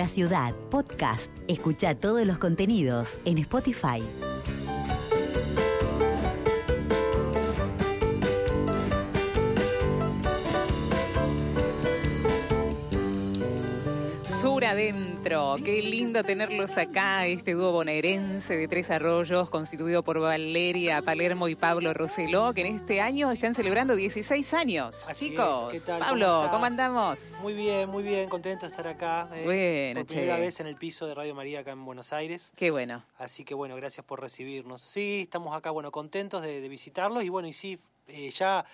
la ciudad, podcast. Escucha todos los contenidos en Spotify. Adentro, qué lindo tenerlos acá, este dúo bonaerense de Tres Arroyos, constituido por Valeria Palermo y Pablo Roseló, que en este año están celebrando 16 años. Así Chicos, es. ¿Qué tal? Pablo, ¿Cómo andamos? Muy bien, muy bien, contento de estar acá. eh, Bueno, por primera che. vez en el piso de Radio María acá en Buenos Aires. Qué bueno. Así que bueno, gracias por recibirnos. Sí, estamos acá, bueno, contentos de, de visitarlos y bueno, y sí, eh, ya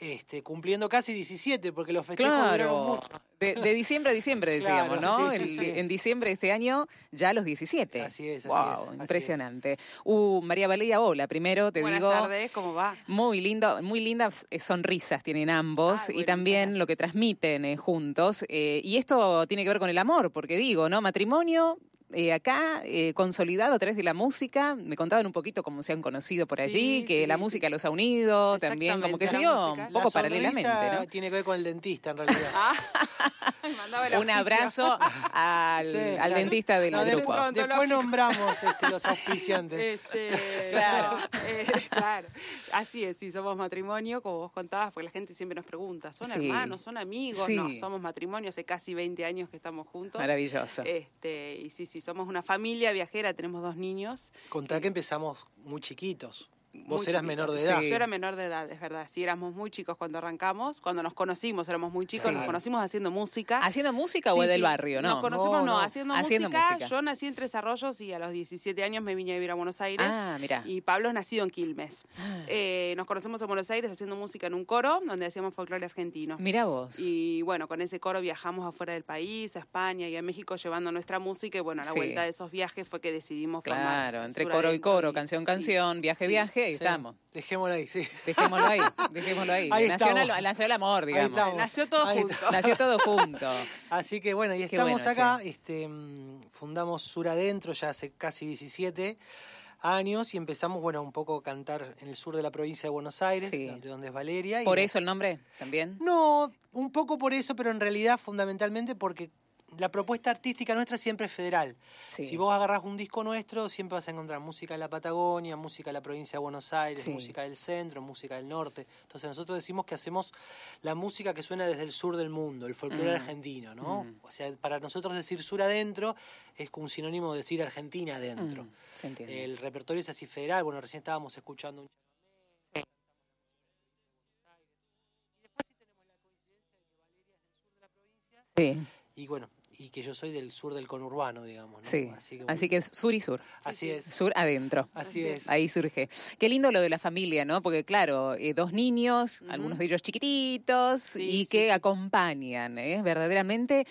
este, cumpliendo casi 17, porque los festejos duraron Claro, mucho. de, de diciembre a diciembre decíamos, Claro, ¿no? sí, sí, El- sí. En diciembre de este año ya los 17. Así es, así Wow, es, así impresionante. Uh, María Valeria, hola, primero te Buenas digo... tardes, ¿cómo va? Muy lindo, muy lindas eh, sonrisas tienen ambos Ay, y bueno, también lo que transmiten eh, juntos. eh, y esto tiene que ver con el amor, porque digo, ¿no? Matrimonio. Eh, acá, eh, consolidado a través de la música, me contaban un poquito cómo se han conocido por allí, Sí, que sí, la sí. música los ha unido, también como que se dio un poco La paralelamente, ¿no? tiene que ver con el dentista en realidad. Ah, Un abrazo al, Sí, al claro. dentista del No, de- grupo. Después nombramos este, los auspiciantes. Este, Claro. no, eh, claro, así es, sí, somos matrimonio, como vos contabas, porque la gente siempre nos pregunta, ¿son Sí. hermanos, son amigos? Sí. No, somos matrimonio, hace casi 20 años que estamos juntos. Maravilloso. Este, y sí, sí, somos una familia viajera, tenemos dos niños. Contá que empezamos muy chiquitos. Vos muy eras chiquitos. menor de Sí. edad. Yo era menor de edad, es verdad. Sí, éramos muy chicos cuando arrancamos. Cuando nos conocimos éramos muy chicos. Sí. Nos conocimos haciendo música. ¿Haciendo música o Sí, del sí. barrio? No. Nos conocimos, No, no, haciendo, Haciendo música. música. Yo nací en Tres Arroyos y a los 17 años me vine a vivir a Buenos Aires. Ah, mirá. Y Pablo es nacido en Quilmes. Ah. Eh, nos conocemos en Buenos Aires haciendo música en un coro donde hacíamos folclore argentino. Mira vos. Y bueno, con ese coro viajamos afuera del país, a España y a México llevando nuestra música. Y bueno, a la Sí. vuelta de esos viajes fue que decidimos formar Claro, entre coro y coro, canción, sí. canción, viaje, Sí. viaje, ahí Sí. estamos. Dejémoslo ahí, sí. Dejémoslo ahí, dejémoslo ahí. Ahí nació, el- nació el amor, digamos. Nació todo Ahí junto. Nació todo junto. Así que bueno, y estamos bueno, acá, che. este, mm, fundamos Sur Adentro ya hace casi 17 años y empezamos, bueno, un poco a cantar en el sur de la provincia de Buenos Aires, Sí. de donde es Valeria. y- Por eso el nombre también. No, un poco por eso, pero en realidad fundamentalmente porque la propuesta artística nuestra siempre es federal. Sí. Si vos agarrás un disco nuestro, siempre vas a encontrar música de la Patagonia, música de la provincia de Buenos Aires, Sí. música del centro, música del norte. Entonces nosotros decimos que hacemos la música que suena desde el sur del mundo, el folclore Mm. argentino, ¿no? O sea, para nosotros decir sur adentro es un sinónimo de decir Argentina adentro. Mm, se. El repertorio es así federal, bueno, recién estábamos escuchando un Sí, y bueno, y que yo soy del sur del conurbano, digamos, ¿no? sí. Así que, Así que sur y sur. así es. Sur adentro. Así es. Ahí surge. Qué lindo lo de la familia, ¿no? Porque claro, eh, dos niños, algunos de ellos chiquititos Sí, y sí, que sí. acompañan, ¿eh? Verdaderamente,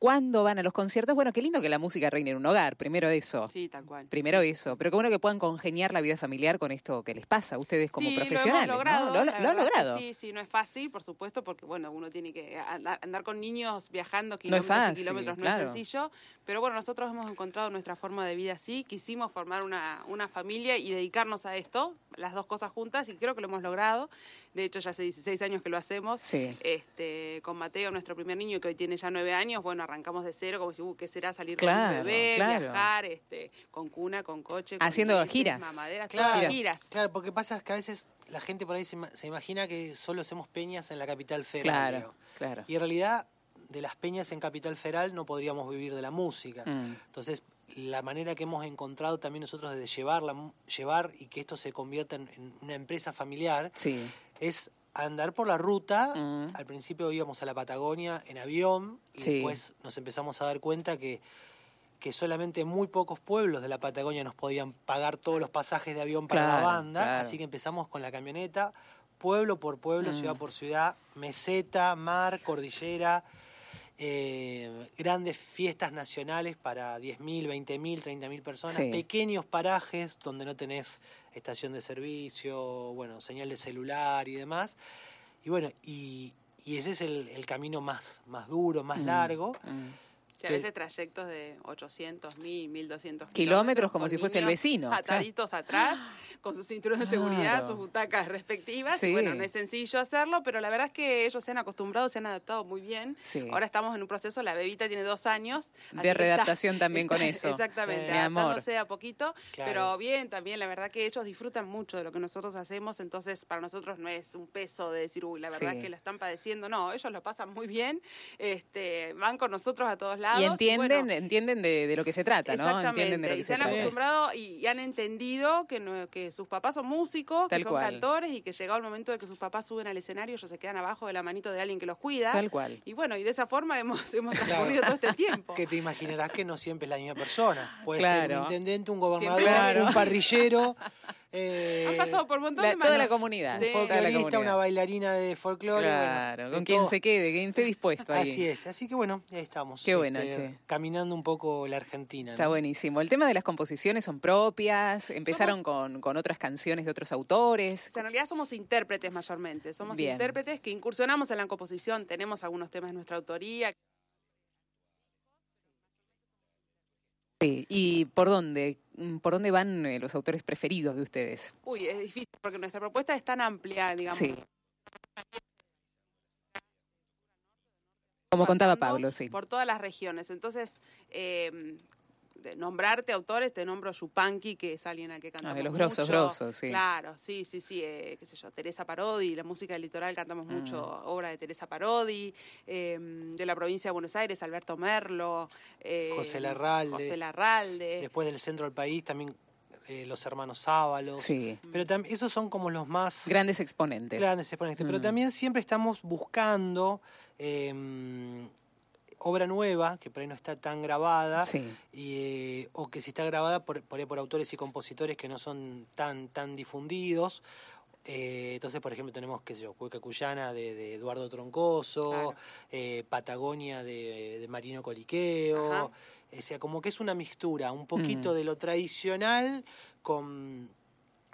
cuando van a los conciertos, bueno, qué lindo que la música reine en un hogar, primero eso. Sí, tal cual. Primero eso, pero qué bueno que puedan congeniar la vida familiar con esto que les pasa a ustedes como Sí, profesionales. Lo hemos ¿no? logrado. Lo, lo han logrado. Sí, sí, no es fácil, por supuesto, porque bueno, uno tiene que andar, andar con niños viajando No es kilómetros fácil, y kilómetros no claro. es sencillo. Pero bueno, nosotros hemos encontrado nuestra forma de vida así. Quisimos formar una, una familia y dedicarnos a esto, las dos cosas juntas, y creo que lo hemos logrado. De hecho, ya hace 16 años que lo hacemos. Sí. Este, con Mateo, nuestro primer niño, que hoy tiene ya 9 años, bueno, arrancamos de cero, como si, uh, ¿qué será salir Claro, con un bebé, claro. viajar, este, con cuna, con coche, con Haciendo giras. mamaderas, Claro, todas giras. Claro, porque pasa es que a veces la gente por ahí se, ima- se imagina que solo hacemos peñas en la capital federal. Claro. Y en realidad, de las peñas en capital federal no podríamos vivir de la música. Mm. Entonces, la manera que hemos encontrado también nosotros de llevar, la, mu- llevar y que esto se convierta en, en una empresa familiar Sí. es andar por la ruta. Mm. Al principio íbamos a la Patagonia en avión y Sí. después nos empezamos a dar cuenta que, que solamente muy pocos pueblos de la Patagonia nos podían pagar todos los pasajes de avión para Claro, la banda. claro. Así que empezamos con la camioneta, pueblo por pueblo, Mm. ciudad por ciudad, meseta, mar, cordillera. Eh, grandes fiestas nacionales para 10.000, 20.000, 30.000 personas, Sí. pequeños parajes donde no tenés estación de servicio, bueno, señal de celular y demás. Y bueno, y, y ese es el, el camino más, más duro, más Mm, largo. mm. Sí, a veces trayectos de 800, 1000, 1200 kilómetros. como si fuese el vecino. Ataditos atrás, con sus cinturones de seguridad, sus butacas respectivas. Y bueno, no es sencillo hacerlo, pero la verdad es que ellos se han acostumbrado, se han adaptado muy bien. Ahora estamos en un proceso, la bebita tiene dos años. De readaptación también con eso. Exactamente, adaptándose a poquito, pero bien también, la verdad que ellos disfrutan mucho de lo que nosotros hacemos, entonces para nosotros no es un peso de decir, uy, la verdad es que la están padeciendo, no, ellos lo pasan muy bien, este, van con nosotros a todos lados y entienden, entienden de, lo que se trata, ¿no? Entienden de lo que y se, han acostumbrado y, han entendido que, que sus papás son músicos, que son cantores y que llegado el momento de que sus papás suben al escenario, ellos se quedan abajo de la manito de alguien que los cuida. Tal cual. Y bueno, y de esa forma hemos, hemos transcurrido todo este tiempo. Que te imaginarás que no siempre es la misma persona. Puede ser un intendente, un gobernador, un parrillero. Eh, Han pasado por un montón de Toda la comunidad. Un folclorista, una bailarina de folclore. Claro, con quien se quede, quien esté dispuesto ahí. Así es, así que bueno, ahí estamos. Qué bueno, este, Caminando un poco la Argentina. Está buenísimo. El tema de las composiciones son propias, empezaron con, con, otras canciones de otros autores. en realidad somos intérpretes mayormente, somos intérpretes que incursionamos en la composición, tenemos algunos temas de nuestra autoría. Sí, ¿y por dónde? Mm, ¿Por dónde van eh, los autores preferidos de ustedes? Uy, es difícil porque nuestra propuesta es tan amplia, digamos. Sí. Como contaba Pablo, sí. Por todas las regiones. Entonces, eh, nombrarte autores, te nombro Yupanqui, que es alguien al que cantamos ah, de los grosos, grosos, sí. Claro, sí, sí, sí, eh, qué sé yo, Teresa Parodi, la música del litoral cantamos mm. mucho, obra de Teresa Parodi, em, de la provincia de Buenos Aires, Alberto Merlo, eh, José Larralde. José Larralde. Después del centro del país también eh, los hermanos Sábalos. Sí. Pero también esos son como los más... Grandes exponentes. Grandes exponentes. Pero mm. también siempre estamos buscando em, obra nueva, que por ahí no está tan grabada, y, o que si está grabada por, por, por, autores y compositores que no son tan, tan difundidos. Eh, entonces, por ejemplo, tenemos, qué sé yo, Cueca Cuyana de, Eduardo Troncoso, eh, Patagonia de, Marino Coliqueo. O sea, como que es una mixtura, un poquito mm. de lo tradicional con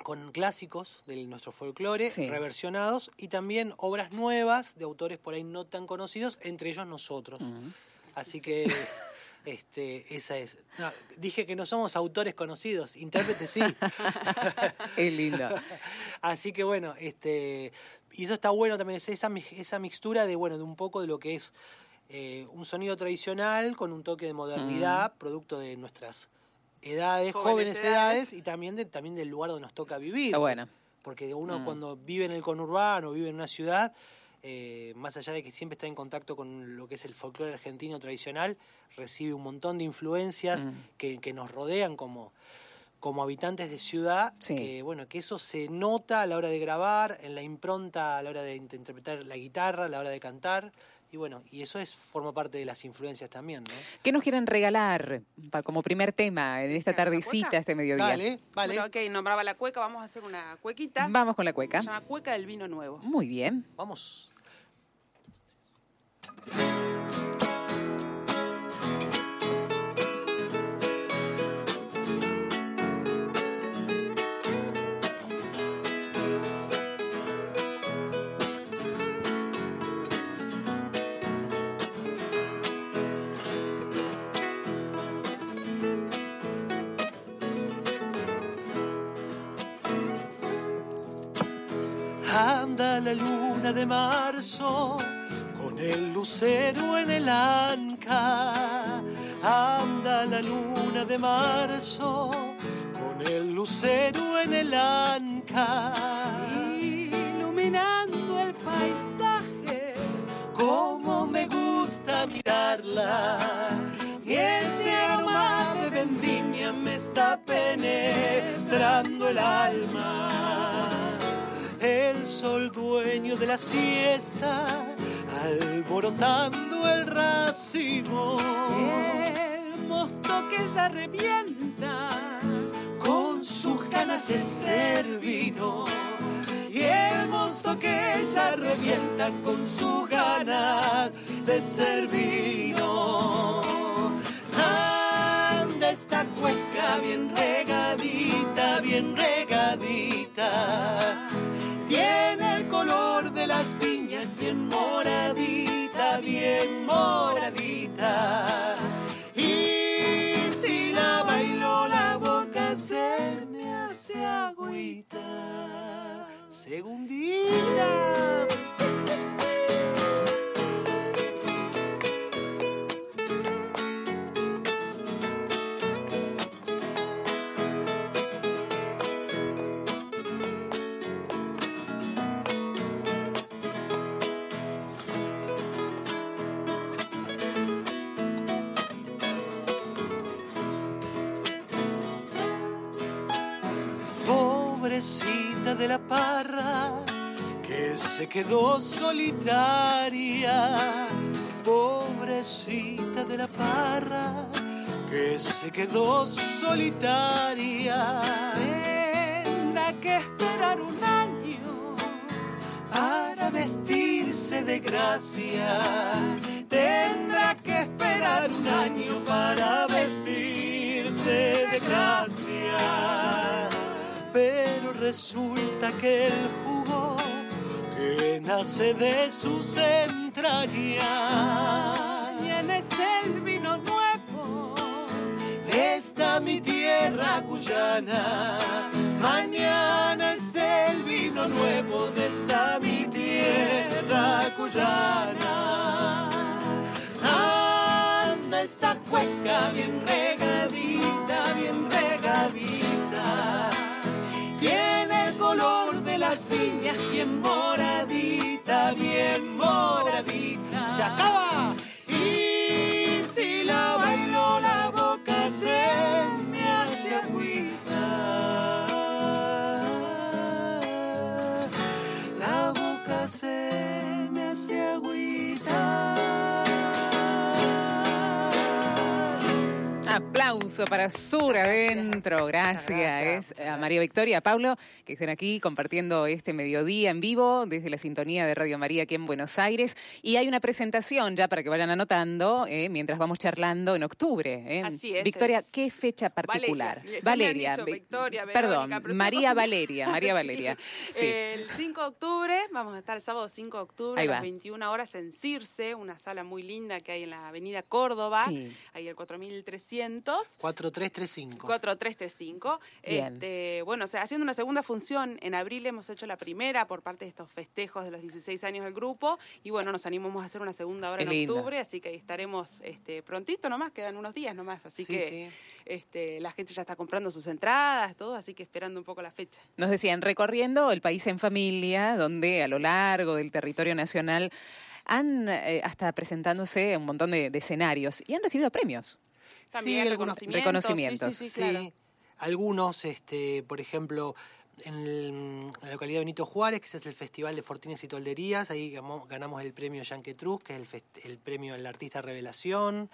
con clásicos de nuestro folclore, reversionados, y también obras nuevas de autores por ahí no tan conocidos, entre ellos nosotros. Así que este, esa es. dije que no somos autores conocidos, intérpretes sí. Es lindo. Así que bueno, este, y eso está bueno también, es esa, esa mixtura de, bueno, de un poco de lo que es eh, un sonido tradicional con un toque de modernidad, producto de nuestras edades, jóvenes, edades. y también, de, también del lugar donde nos toca vivir. Está bueno. Porque uno mm. cuando vive en el conurbano, vive en una ciudad, eh, más allá de que siempre está en contacto con lo que es el folclore argentino tradicional, recibe un montón de influencias mm. que, que, nos rodean como, como habitantes de ciudad, que bueno, que eso se nota a la hora de grabar, en la impronta a la hora de interpretar la guitarra, a la hora de cantar. Y bueno, y eso es forma parte de las influencias también, ¿no? ¿Qué nos quieren regalar como primer tema en esta tardecita, este mediodía? Vale, vale. ok, nombraba la cueca, vamos a hacer una cuequita. Vamos con la cueca. Se llama Cueca del Vino Nuevo. Muy bien. Vamos. La luna de marzo con el lucero en el anca. Anda la luna de marzo con el lucero en el anca. Iluminando el paisaje, como me gusta mirarla. Y este aroma de vendimia me está penetrando el alma el sol dueño de la siesta, alborotando el racimo. El mosto que ya revienta con sus ganas de ser vino. Y el mosto que ya revienta con sus ganas de ser vino. Anda esta cueca bien regadita, bien regadita tiene el color de las piñas, bien moradita, bien moradita. Y si la bailó la boca se me hace agüita. Segundita. Se quedó solitaria. Pobrecita de la parra que se quedó solitaria. Tendrá que esperar un año para vestirse de gracia. Tendrá que esperar un año para vestirse de gracia pero resulta que el jugo que nace de sus entrañas es el vino nuevo de esta mi tierra cuyana. Mañana es el vino nuevo de esta mi tierra cuyana. Anda esta cueca bien regadita, bien regadita tiene el color de las viñas bien acaba. Y si la aplauso para Sur Adentro. Gracias, a María Victoria, a Pablo, que estén aquí compartiendo este mediodía en vivo desde la sintonía de Radio María aquí en Buenos Aires. Y hay una presentación ya para que vayan anotando eh, mientras vamos charlando en octubre. Eh. Así es. Victoria, ¿qué fecha particular? Valeria. Victoria, Perdón, María Valeria, María Valeria. El 5 de octubre, vamos a estar el sábado 5 de octubre a las 21 horas en Circe, una sala muy linda que hay en la avenida Córdoba, ahí el 4300 4335. 4335. Este, bueno, o sea, haciendo una segunda función, en abril hemos hecho la primera por parte de estos festejos de los 16 años del grupo y bueno, nos animamos a hacer una segunda hora en octubre, así que estaremos este, prontito nomás, quedan unos días nomás, así que Este, la gente ya está comprando sus entradas, todo, así que esperando un poco la fecha. Nos decían, recorriendo el país en familia, donde a lo largo del territorio nacional han eh, hasta presentándose un montón de, de escenarios y han recibido premios. También sí, reconocimientos. Sí, Algunos, este, por ejemplo, en, la localidad de Benito Juárez, que es el Festival de Fortines y Tolderías, ahí ganamos, el premio Yanquetruz, que es el, premio al artista revelación.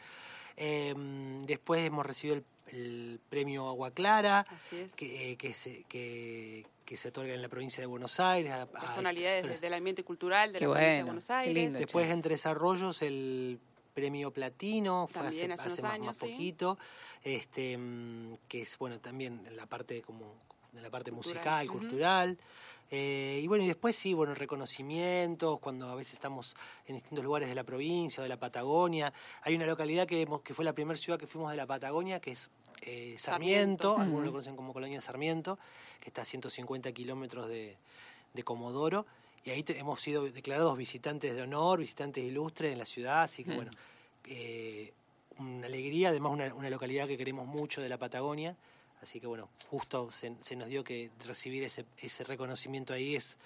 Em, después hemos recibido el, premio Agua Clara, que, que, se, que, se otorga en la provincia de Buenos Aires. Personalidades del ambiente cultural de la provincia de Buenos Aires. Después, en Tres Arroyos, el premio platino, fue hace, más, poquito, este, mm, que es bueno también en la parte como de la parte musical, cultural. Eh, y bueno, y después sí, bueno, reconocimientos, cuando a veces estamos en distintos lugares de la provincia o de la Patagonia. Hay una localidad que, que fue la primera ciudad que fuimos de la Patagonia, que es eh, Sarmiento, algunos lo conocen como Colonia Sarmiento, que está a 150 kilómetros de, de Comodoro y ahí hemos sido declarados visitantes de honor, visitantes ilustres en la ciudad, así que mm. bueno, eh, una alegría, además una, una, localidad que queremos mucho de la Patagonia, así que bueno, justo se, se nos dio que recibir ese, ese reconocimiento ahí es...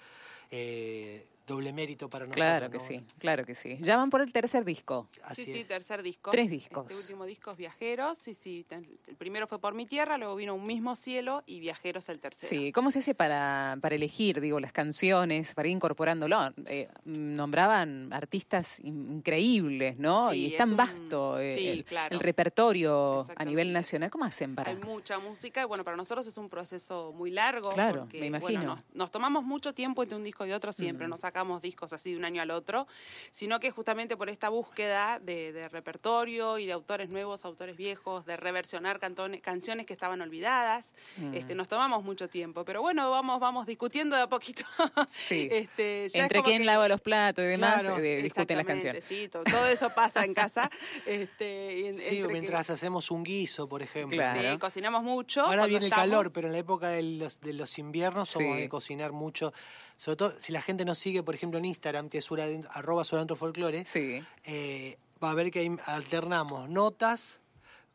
Eh, doble mérito para nosotros. Claro que sí, claro que sí. Ya van por el tercer disco. sí, sí, tercer disco. Tres discos. Este último disco es Viajeros, sí, sí. El primero fue Por mi tierra, luego vino Un mismo cielo y Viajeros el tercero. Sí, ¿cómo se hace para, para elegir, digo, las canciones, para ir incorporándolo? Eh, nombraban artistas increíbles, ¿no? y es tan vasto eh, el, repertorio a nivel nacional. ¿Cómo hacen para...? Hay mucha música y bueno, para nosotros es un proceso muy largo. Claro, me imagino. nos, tomamos mucho tiempo entre un disco y otro, siempre, nos saca sacamos discos así de un año al otro, sino que justamente por esta búsqueda de, repertorio y de autores nuevos, autores viejos, de reversionar canciones que estaban olvidadas. Mm. Este, nos tomamos mucho tiempo, pero bueno, vamos, vamos discutiendo de a poquito. Sí. este, Entre quién lava los platos y demás, eh, discuten las canciones. Sí, todo, eso pasa en casa. Este, sí, mientras hacemos un guiso, por ejemplo. Sí, cocinamos mucho. Ahora viene el calor, pero en la época de los, de los inviernos somos de cocinar mucho. Sobre todo si la gente nos sigue, por ejemplo, en Instagram, que es arroba folclore, eh, va a ver que alternamos notas,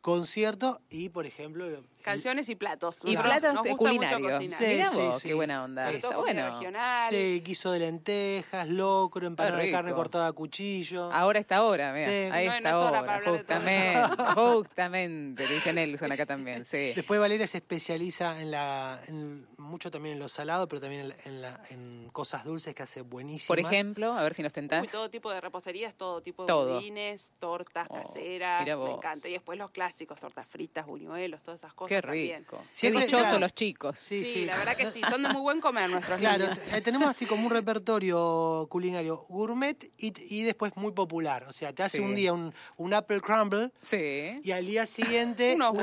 concierto y, por ejemplo, Canciones y platos. Y platos culinarios. Sí, sí, qué buena onda. Está bueno. Regional. Sí, guiso de lentejas, locro, empanada de carne cortada a cuchillo. Ahora está hora, mira. Ahí está hora, justamente. justamente, dice Nelson acá también, sí. Después Valeria se especializa en la en, mucho también en lo salado, pero también en, la, en cosas dulces que hace buenísimo. Por ejemplo, a ver si nos tentás. todo tipo de reposterías, todo tipo de budines, tortas oh, caseras, me encanta. Y después los clásicos, tortas fritas, buñuelos, todas esas cosas Qué rico. Qué dichosos los chicos. Sí, sí, la verdad que sí. Son de muy buen comer nuestros Claro, eh, tenemos así como un repertorio culinario gourmet y, después muy popular. O sea, te hace un día un, un, apple crumble sí. y al día siguiente unos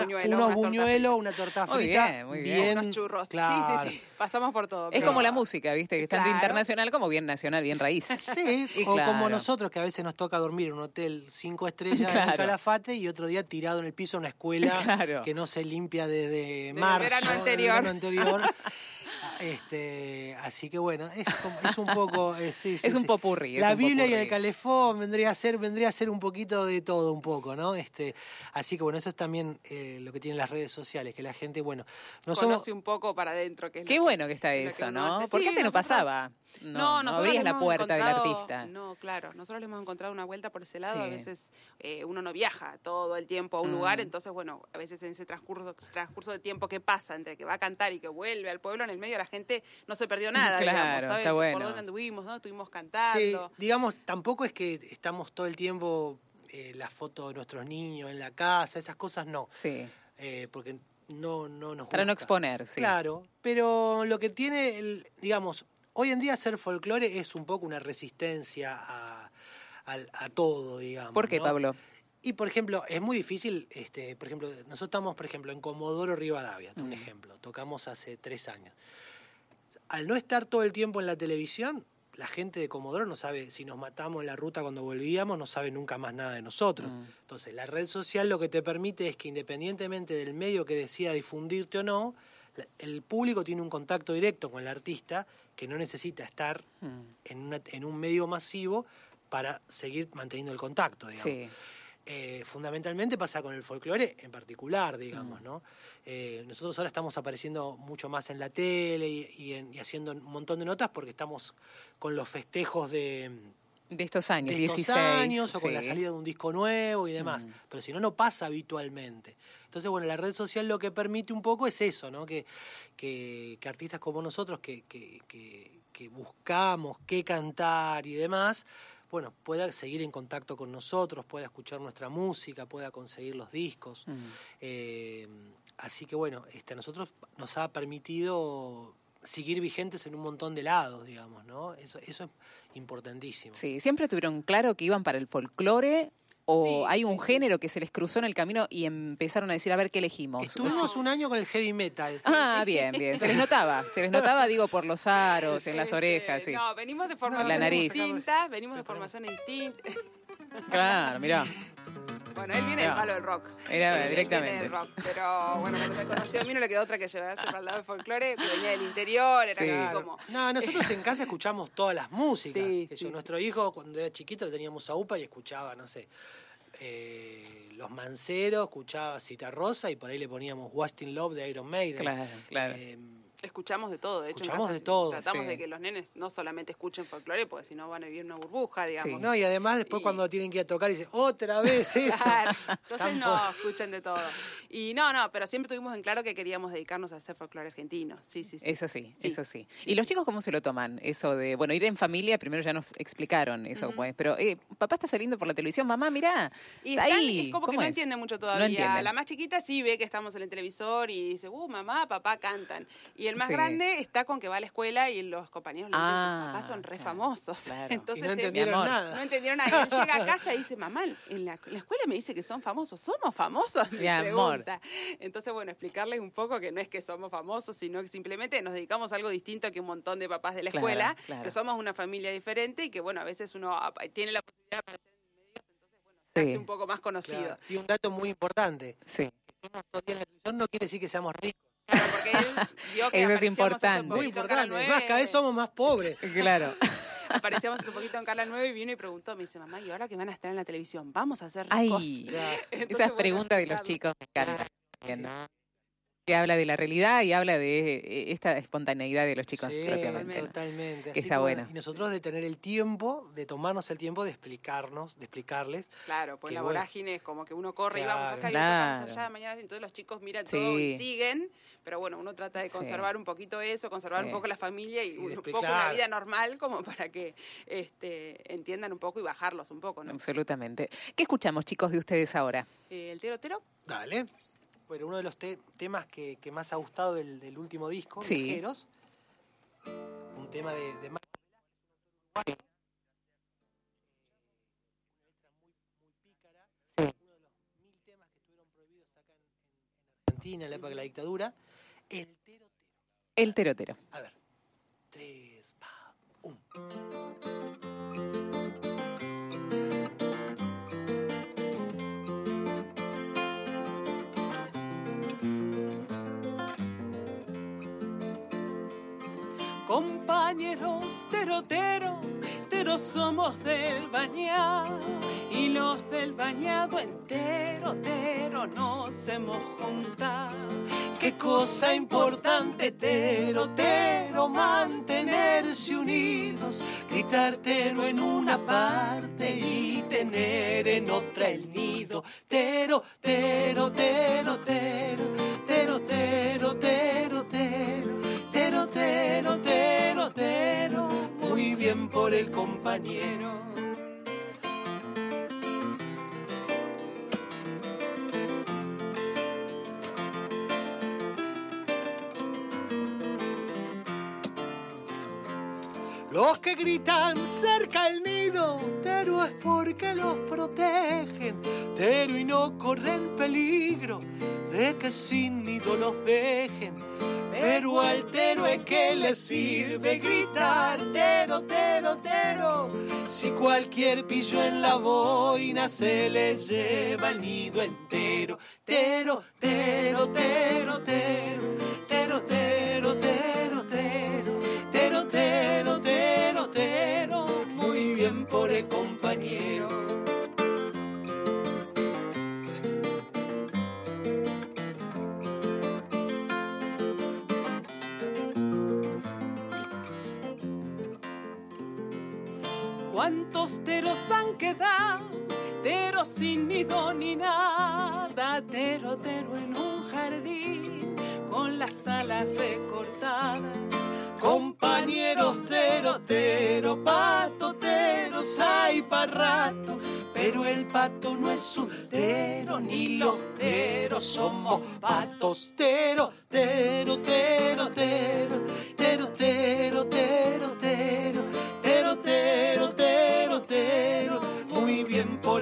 buñuelos, una, torta frita. Muy bien, muy bien. unos churros. Claro. Sí, sí, sí. Pasamos por todo. Es como la música, ¿viste? Que tanto internacional como bien nacional, bien raíz. Sí, o como nosotros que a veces nos toca dormir en un hotel cinco estrellas en Calafate y otro día tirado en el piso en una escuela que no se limpia desde marzo, verano anterior. anterior. Este, así que bueno, es, es un poco. Eh, es un popurrí. La Biblia y el calefón vendría a ser, vendría a ser un poquito de todo, un poco, ¿no? Este, así que bueno, eso es también eh, lo que tienen las redes sociales, que la gente, bueno, no conoce un poco para adentro. Que Qué bueno que está eso, ¿no? ¿Por qué te no pasaba? No, no, abrías la puerta del artista. No, claro, nosotros le hemos encontrado una vuelta por ese lado. A veces eh, uno no viaja todo el tiempo a un lugar, mm. entonces, bueno, a veces en ese transcurso, transcurso de tiempo que pasa entre que va a cantar y que vuelve al pueblo, en el medio la gente no se perdió nada. Claro, digamos, está bueno. Por dónde anduvimos, ¿no? Estuvimos cantando. Sí, digamos, tampoco es que estamos todo el tiempo eh, la foto de nuestros niños en la casa, esas cosas no. Sí. Eh, porque no, no nos Para no exponer, sí. Claro, pero lo que tiene, el, digamos, Hoy en día hacer folclore es un poco una resistencia a, todo, digamos. ¿Por qué, Pablo? Y por ejemplo, es muy difícil, este, por ejemplo, nosotros estamos, por ejemplo, en Comodoro Rivadavia, un mm. ejemplo, tocamos hace tres años. Al no estar todo el tiempo en la televisión, la gente de Comodoro no sabe si nos matamos en la ruta cuando volvíamos, no sabe nunca más nada de nosotros. Mm. Entonces, la red social lo que te permite es que independientemente del medio que decida difundirte o no, el público tiene un contacto directo con el artista que no necesita estar mm. en, un medio masivo para seguir manteniendo el contacto, digamos. Eh, fundamentalmente pasa con el folclore en particular, digamos, mm. ¿no? Eh, nosotros ahora estamos apareciendo mucho más en la tele y, haciendo un montón de notas porque estamos con los festejos de... De estos años, de estos años, o con la salida de un disco nuevo y demás. Mm. Pero si no, no pasa habitualmente. Entonces, bueno, la red social lo que permite un poco es eso, ¿no? Que, que, artistas como nosotros, que, que, que, buscamos qué cantar y demás, bueno, pueda seguir en contacto con nosotros, pueda escuchar nuestra música, pueda conseguir los discos. Eh, así que bueno, este, a nosotros nos ha permitido seguir vigentes en un montón de lados, digamos, ¿no? Eso, eso es importantísimo. Sí, siempre tuvieron claro que iban para el folclore ¿O hay un género que se les cruzó en el camino y empezaron a decir, a ver qué elegimos? Estuvimos un año con el heavy metal. Ah, bien, bien. Se les notaba. Se les notaba, digo, por los aros, en las orejas. Sí. No, venimos de formaciones distintas. Venimos de formaciones distintas. Claro, mirá. Bueno, él viene del palo del rock. Era directamente. rock, pero bueno, cuando me conoció a mí no le quedó otra que llevarse para el lado del folclore, que venía del interior, era así como... No, nosotros en casa escuchamos todas las músicas. Sí, Nuestro hijo, cuando era chiquito, le teníamos a UPA y escuchaba, no sé, eh, Los Manceros, escuchaba Cita Rosa y por ahí le poníamos Wasting Love de Iron Maiden. Claro, claro. Eh, Escuchamos de todo, de hecho. Escuchamos de todo. Tratamos de que los nenes no solamente escuchen folclore, porque si no van a vivir una burbuja, digamos. Sí. No, y además después cuando tienen que ir a tocar, dicen, otra vez Claro, entonces no, escuchan de todo. Y no, no, pero siempre tuvimos en claro que queríamos dedicarnos a hacer folclore argentino. Sí, sí, sí. Eso sí, eso sí. ¿Y los chicos cómo se lo toman? Eso de, bueno, ir en familia, primero ya nos explicaron eso, pues, pero eh, papá está saliendo por la televisión, mamá, mirá, y ahí. Es como que no entiende mucho todavía. la más chiquita sí ve que estamos en el televisor y dice, uh, mamá, papá cantan. Y el más grande está con que va a la escuela y los compañeros le dicen, ah, papás son re famosos. Entonces, no entendieron nada. No entendieron nada. Él llega a casa y dice, mamá, en la, escuela me dice que son famosos. ¿Somos famosos? Me pregunta. Entonces, bueno, explicarles un poco que no es que somos famosos, sino que simplemente nos dedicamos a algo distinto que un montón de papás de la escuela, que somos una familia diferente y que, bueno, a veces uno tiene la posibilidad de aparecer en medios, entonces, bueno, se hace un poco más conocido. Y un dato muy importante. Sí. Que estemos todo en la televisión no quiere decir que seamos ricos. Claro, porque él vio que Eso es importante. Muy importante. Es más, cada vez somos más pobres. Claro. Aparecíamos hace un poquito en Carla 9 y vino y preguntó, me dice, mamá, ¿y ahora que van a estar en la televisión? ¿Vamos a hacer Ay, esas preguntas de los chicos me encantan que habla de la realidad y habla de eh, esta espontaneidad de los chicos sí, propiamente. Totalmente. está bueno. Y nosotros de tener el tiempo, de tomarnos el tiempo de explicarnos, de explicarles. Claro, pues la vorágine es como que uno corre y vamos acá y vamos allá mañana, y entonces los chicos miran todo y siguen, pero bueno, uno trata de conservar un poquito eso, conservar un poco la familia y, un poco la vida normal como para que este, entiendan un poco y bajarlos un poco, ¿no? Absolutamente. ¿Qué escuchamos, chicos, de ustedes ahora? Eh, el tero tero. Dale. Bueno, uno de los temas que, más ha gustado del, último disco, sí. un tema de, de más... Sí. Uno de los mil temas que estuvieron prohibidos acá en, Argentina en la época de la dictadura, el tero tero. El tero tero. A ver, tres, pa, un. Compañeros terotero, pero somos del bañado y los del bañado entero, tero nos hemos juntado. Qué cosa importante, tero, tero, mantenerse unidos, gritar tero en una parte y tener en otra el nido. Tero, tero, tero, tero, por el compañero. Los que gritan cerca el nido, Tero es porque los protegen, Tero y no corren peligro de que sin nido los dejen pero al es que le sirve gritar tero, tero, tero. Si cualquier pillo en la boina se le lleva el nido entero. Tero, tero, tero, tero, teros han quedado? Teros sin nido ni nada, tero, tero en un jardín, con las alas recortadas. Compañeros tero, tero, pato, teros hay para rato, pero el pato no es un tero, ni los teros somos patos. Tero, tero, tero, tero, tero, tero, tero, tero,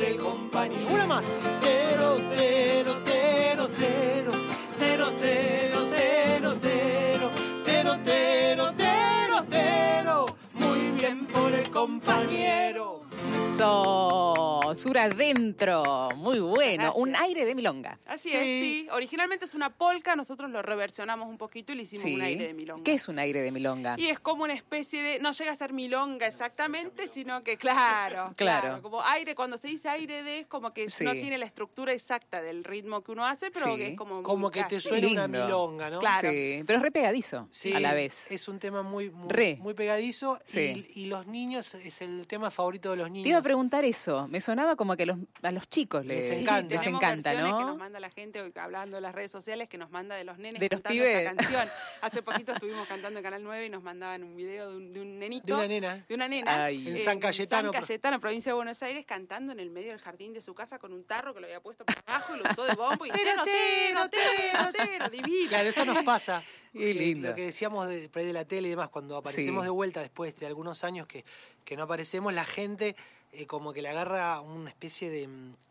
el compañero. Una más. Tero, tero, tero, tero, tero, tero, tero, tero, tero, tero, tero, tero, muy bien por el compañero. Eso, sur adentro, muy bueno, un aire de milonga. Así es, sí. Originalmente es una polca, nosotros lo reversionamos un poquito y le hicimos un aire de milonga. ¿Qué es un aire de milonga? Y es como una especie de, no llega a ser milonga exactamente, sino que claro, claro, como aire, cuando se dice aire de, es como que no tiene la estructura exacta del ritmo que uno hace, pero que es como... Como que te suena una milonga, ¿no? Claro. Sí, pero es re pegadizo a la vez. Es un tema muy, muy, pegadizo y, y, los niños, es el tema favorito de los niños preguntar eso. Me sonaba como que a los, a los chicos les, encanta, les encanta ¿no? que nos manda la gente, hablando en las redes sociales, que nos manda de los nenes de cantando esta canción. Hace poquito estuvimos cantando en Canal 9 y nos mandaban un video de un, nene nenito. De una nena. De una nena. en San Cayetano. San Cayetano, provincia de Buenos Aires, cantando en el medio del jardín de su casa con un tarro que lo había puesto por abajo y lo usó de bombo. Y tero, tero, tero, tero, divino. Claro, eso nos pasa. Qué lindo. Lo que decíamos de, de la tele y demás, cuando aparecemos de vuelta después de algunos años que, que no aparecemos, la gente eh, como que le agarra una especie de,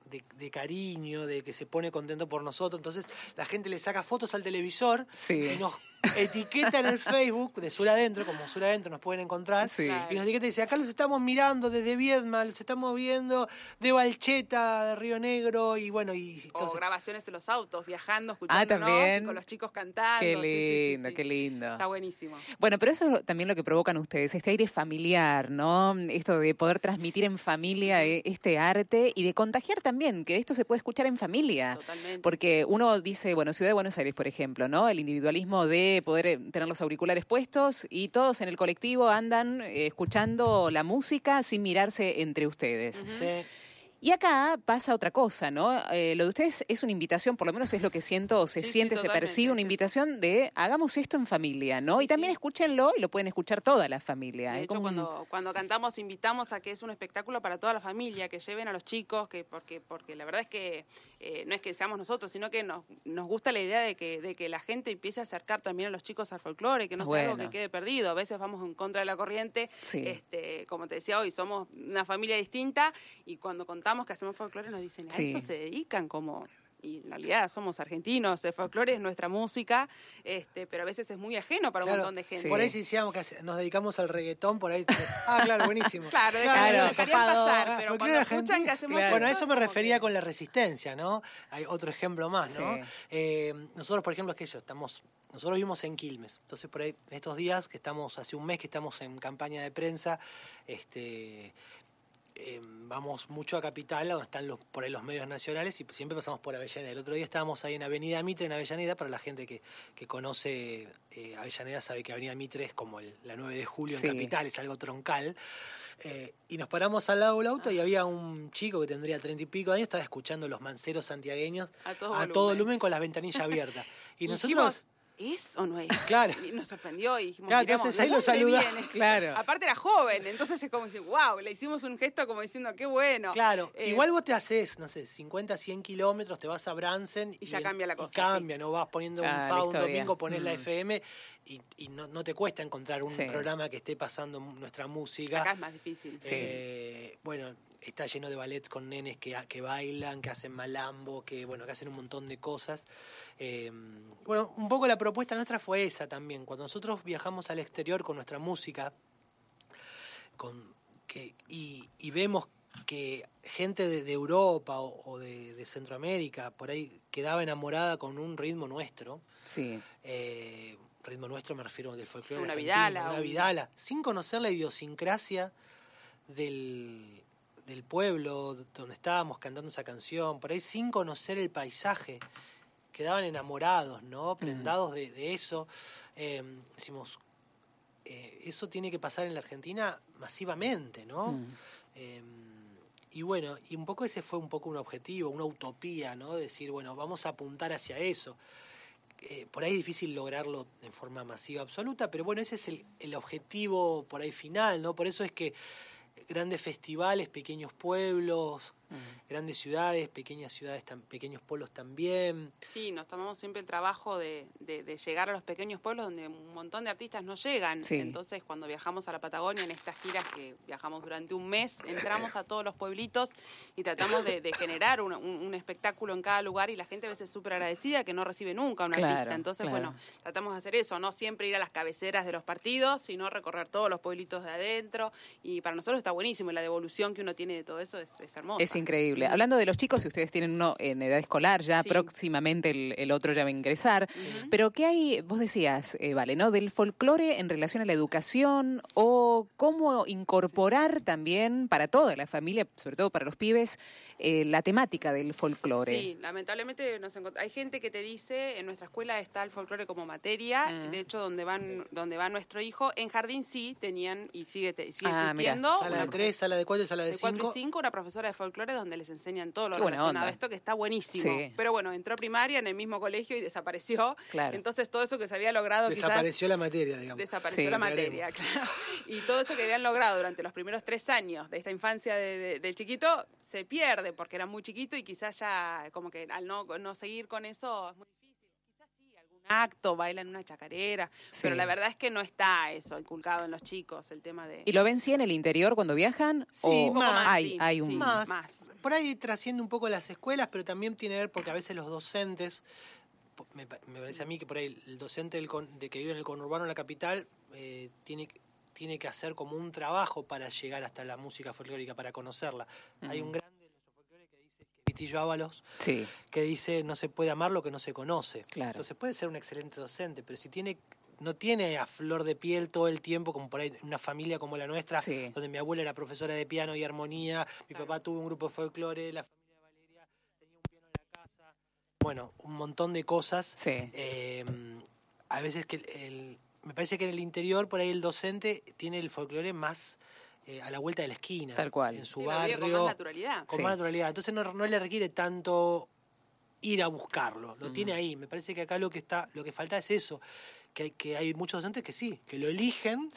de, cariño, de que se pone contento por nosotros. Entonces la gente le saca fotos al televisor y nos etiqueta en el Facebook de Sur Adentro, como Sur Adentro nos pueden encontrar, y nos etiqueta y dice, acá los estamos mirando desde Viedma, los estamos viendo de Valcheta, de Río Negro, y bueno, y... Entonces... O grabaciones de los autos, viajando, ah, escuchándonos, con los chicos cantando. Qué lindo, qué lindo. Está buenísimo. Bueno, pero eso es también lo que provocan ustedes, este aire familiar, ¿no? Esto de poder transmitir en familia eh, este arte y de contagiar también, que esto se puede escuchar en familia. Totalmente. Porque uno dice, bueno, Ciudad de Buenos Aires, por ejemplo, ¿no? El individualismo de poder eh, tener los auriculares puestos y todos en el colectivo andan eh, escuchando la música sin mirarse entre ustedes. Sí. Y acá pasa otra cosa, ¿no? Eh, lo de ustedes es una invitación, por lo menos es lo que siento, se siente, se percibe, una invitación de hagamos esto en familia, ¿no? y también escúchenlo y lo pueden escuchar toda la familia. De hecho, cuando, cuando cantamos invitamos a que es un espectáculo para toda la familia, que lleven a los chicos, que porque, porque la verdad es que eh, no es que seamos nosotros, sino que nos, nos gusta la idea de que, de que la gente empiece a acercar también a los chicos al folclore, que no sea algo que quede perdido. A veces vamos en contra de la corriente, este, como te decía hoy, somos una familia distinta y cuando contamos que hacemos folclore nos dicen, a esto se dedican como y en realidad somos argentinos, el folclore es nuestra música, este, pero a veces es muy ajeno para un montón de gente. Por ahí si decíamos que nos dedicamos al reggaetón, por ahí... Ah, claro, buenísimo. claro, claro, pasar, pero cuando escuchan que hacemos Bueno, a eso me refería con la resistencia, ¿no? Hay otro ejemplo más, ¿no? Eh, nosotros, por ejemplo, es que yo, estamos... Nosotros vivimos en Quilmes, entonces por ahí, en estos días, que estamos, hace un mes que estamos en campaña de prensa, este eh, vamos mucho a Capital, donde están los, por ahí los medios nacionales, y siempre pasamos por Avellaneda. El otro día estábamos ahí en Avenida Mitre, en Avellaneda, para la gente que, que conoce eh, Avellaneda sabe que Avenida Mitre es como la 9 de julio en Capital, es algo troncal. Eh, y nos paramos al lado del auto y había un chico que tendría treinta y pico años, estaba escuchando los manceros santiagueños a todo, volumen. con las ventanillas abiertas. Y, nosotros... ¿es o no es? Claro. Y nos sorprendió y dijimos, claro, entonces ahí lo saludamos. Claro. Aparte era joven, entonces es como decir, wow, le hicimos un gesto como diciendo, qué bueno. Claro, eh, igual vos te haces, no sé, 50, 100 kilómetros, te vas a Bransen y, ya cambia la cosa. Y cambia, no vas poniendo un FA un domingo, pones la. FM y, no, te cuesta encontrar un programa que esté pasando nuestra música. Acá es más difícil. Eh, bueno, está lleno de ballets con nenes que, que bailan, que hacen malambo, que bueno, que hacen un montón de cosas. Eh, bueno, un poco la propuesta nuestra fue esa también. Cuando nosotros viajamos al exterior con nuestra música con, que, y, vemos que gente de, Europa o, de, Centroamérica por ahí quedaba enamorada con un ritmo nuestro. Sí. Eh, ritmo nuestro me refiero del folclore. Una vidala. Una vidala. Sin conocer la idiosincrasia del, del pueblo donde estábamos cantando esa canción, por ahí sin conocer el paisaje quedaban enamorados, ¿no? Prendados de, eso. Eh, decimos, eh, eso tiene que pasar en la Argentina masivamente, ¿no? Eh, y bueno, y un poco ese fue un poco un objetivo, una utopía, ¿no? Decir, bueno, vamos a apuntar hacia eso. Por ahí es difícil lograrlo en forma masiva absoluta, pero bueno, ese es el, el objetivo por ahí final, ¿no? Por eso es que grandes festivales, pequeños pueblos, grandes ciudades, pequeñas ciudades, pequeños pueblos también. Sí, nos tomamos siempre el trabajo de, de, llegar a los pequeños pueblos donde un montón de artistas no llegan. Entonces, cuando viajamos a la Patagonia, en estas giras que viajamos durante un mes, entramos a todos los pueblitos y tratamos de, generar un, un, espectáculo en cada lugar y la gente a veces súper agradecida que no recibe nunca un artista. Entonces, bueno, tratamos de hacer eso, no siempre ir a las cabeceras de los partidos, sino recorrer todos los pueblitos de adentro. Y para nosotros está buenísimo, la devolución que uno tiene de todo eso es, es hermosa. Es increíble. Hablando de los chicos, si ustedes tienen uno en edad escolar, ya próximamente el, otro ya va a ingresar, pero ¿qué hay, vos decías, eh, vale, ¿no? Del folclore en relación a la educación o cómo incorporar también para toda la familia, sobre todo para los pibes, eh, la temática del folclore. Sí, lamentablemente nos hay gente que te dice, en nuestra escuela está el folclore como materia, mm. de hecho donde van donde va nuestro hijo, en jardín sí tenían y sigue, sigue ah, existiendo. Sala de 3, sala de 4 sala de 5. De 4 y 5, una profesora de folclore donde les enseñan todo lo relacionado a esto, que está buenísimo. Pero bueno, entró a primaria en el mismo colegio y desapareció. Entonces todo eso que se había logrado Desapareció la materia, digamos. Desapareció la materia, claro. Y todo eso que habían logrado durante los primeros tres años de esta infancia del chiquito se pierde porque era muy chiquito y quizás ya como que al no, no seguir con eso es muy acto, bailan una chacarera, pero la verdad es que no está eso inculcado en los chicos, el tema de... ¿Y lo ven sí en el interior cuando viajan? Sí, más, hay, hay un... más. Por ahí trasciende un poco las escuelas, pero también tiene que ver porque a veces los docentes, me, parece a mí que por ahí el docente del de que vive en el conurbano, en la capital, eh, tiene tiene que hacer como un trabajo para llegar hasta la música folclórica, para conocerla. Hay un gran Vitillo Ábalos, que dice no se puede amar lo que no se conoce. Entonces puede ser un excelente docente, pero si tiene no tiene a flor de piel todo el tiempo, como por ahí una familia como la nuestra, donde mi abuela era profesora de piano y armonía, mi papá tuvo un grupo de folclore, la familia de Valeria tenía un piano en la casa. Bueno, un montón de cosas. Eh, a veces que el, me parece que en el interior, por ahí el docente tiene el folclore más eh, a la vuelta de la esquina. Tal cual. En su barrio. Con más naturalidad. Con más naturalidad. Entonces no, no, le requiere tanto ir a buscarlo. Lo tiene ahí. Me parece que acá lo que está, lo que falta es eso. Que hay, que hay muchos docentes que sí, que lo eligen,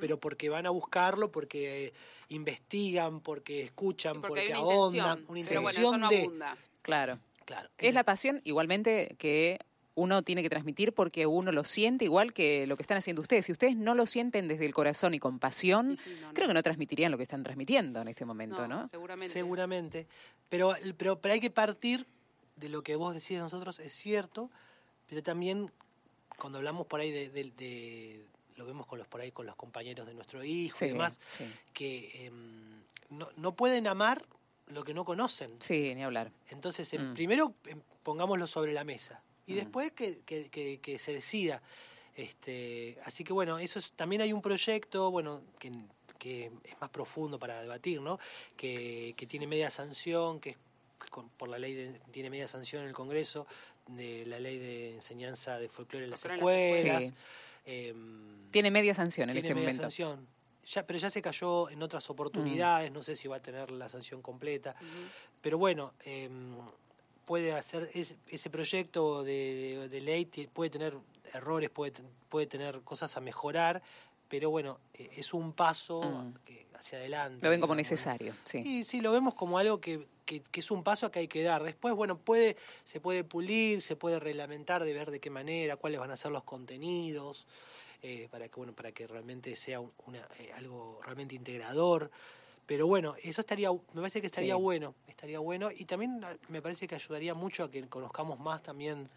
pero porque van a buscarlo, porque investigan, porque escuchan, porque, ahondan. Una intención, de. Claro. Claro. Es la pasión, igualmente, que uno tiene que transmitir porque uno lo siente igual que lo que están haciendo ustedes. Si ustedes no lo sienten desde el corazón y con pasión, creo que no transmitirían lo que están transmitiendo en este momento, ¿no? Seguramente. Seguramente. Pero, pero, pero hay que partir de lo que vos decís de nosotros, es cierto, pero también cuando hablamos por ahí de, lo vemos con los por ahí con los compañeros de nuestro hijo y demás, que em, no, no pueden amar lo que no conocen. Sí, ni hablar. Entonces, em, mm. primero em, pongámoslo sobre la mesa y mm. después que, que, que, se decida. Este, así que bueno, eso es, también hay un proyecto, bueno, que, que es más profundo para debatir, ¿no? Que, que tiene media sanción, que es por la ley de, tiene media sanción en el Congreso de la ley de enseñanza de folclore en las escuelas. Em, tiene media sanción en este media momento. Sanción. Ya, pero ya se cayó en otras oportunidades, mm. no sé si va a tener la sanción completa. Pero bueno, eh, puede hacer ese proyecto de, ley puede tener errores, puede, puede tener cosas a mejorar, pero bueno, e, es un paso mm. hacia adelante. Lo ven como necesario, sí. Sí, sí, lo vemos como algo que, que, es un paso que hay que dar. Después, bueno, puede, se puede pulir, se puede reglamentar de ver de qué manera, cuáles van a ser los contenidos, eh, para que bueno, para que realmente sea una, eh, algo realmente integrador. Pero bueno, eso estaría, me parece que estaría bueno, estaría bueno y también me parece que ayudaría mucho a que conozcamos más también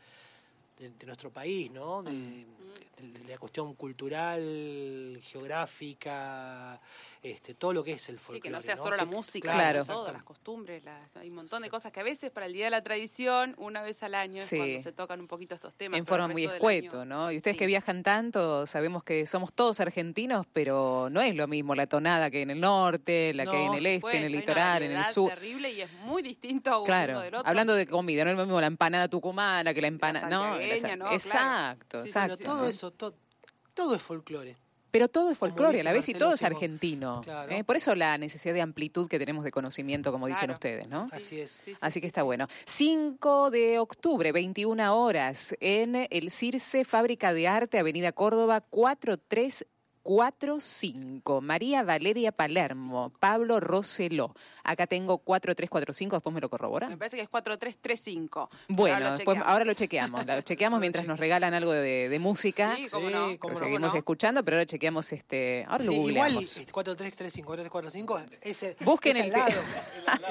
de, nuestro país, ¿no? De, mm. de, la cuestión cultural, geográfica, este, todo lo que es el folclore. Sí, que no sea solo la música, claro. todo, las costumbres, hay un montón de cosas que a veces para el Día de la Tradición, una vez al año es cuando se tocan un poquito estos temas. En forma muy escueto, ¿no? Y ustedes que viajan tanto, sabemos que somos todos argentinos, pero no es lo mismo la tonada que en el norte, la que hay en el este, en el litoral, en el sur. terrible y es muy distinto a uno claro, del otro. Hablando de comida, no es lo mismo la empanada tucumana que la empanada, ¿no? Exacto, exacto. todo eso, todo es folclore. Pero todo es folclore a la vez y todo es argentino. ¿eh? Por eso la necesidad de amplitud que tenemos de conocimiento, como dicen ustedes, ¿no? Así es. Así que está bueno. 5 de octubre, 21 horas, en el Circe Fábrica de Arte, Avenida Córdoba, 43 45. María Valeria Palermo, Pablo Roseló. Acá tengo 4345, después me lo corrobora. Me parece que es 4335. Bueno, ahora lo chequeamos. Lo chequeamos mientras nos regalan algo de, música. Sí, cómo no. lo seguimos escuchando, pero ahora chequeamos este. Ahora lo Igual 4335, 4345 es, Busquen es el al lado.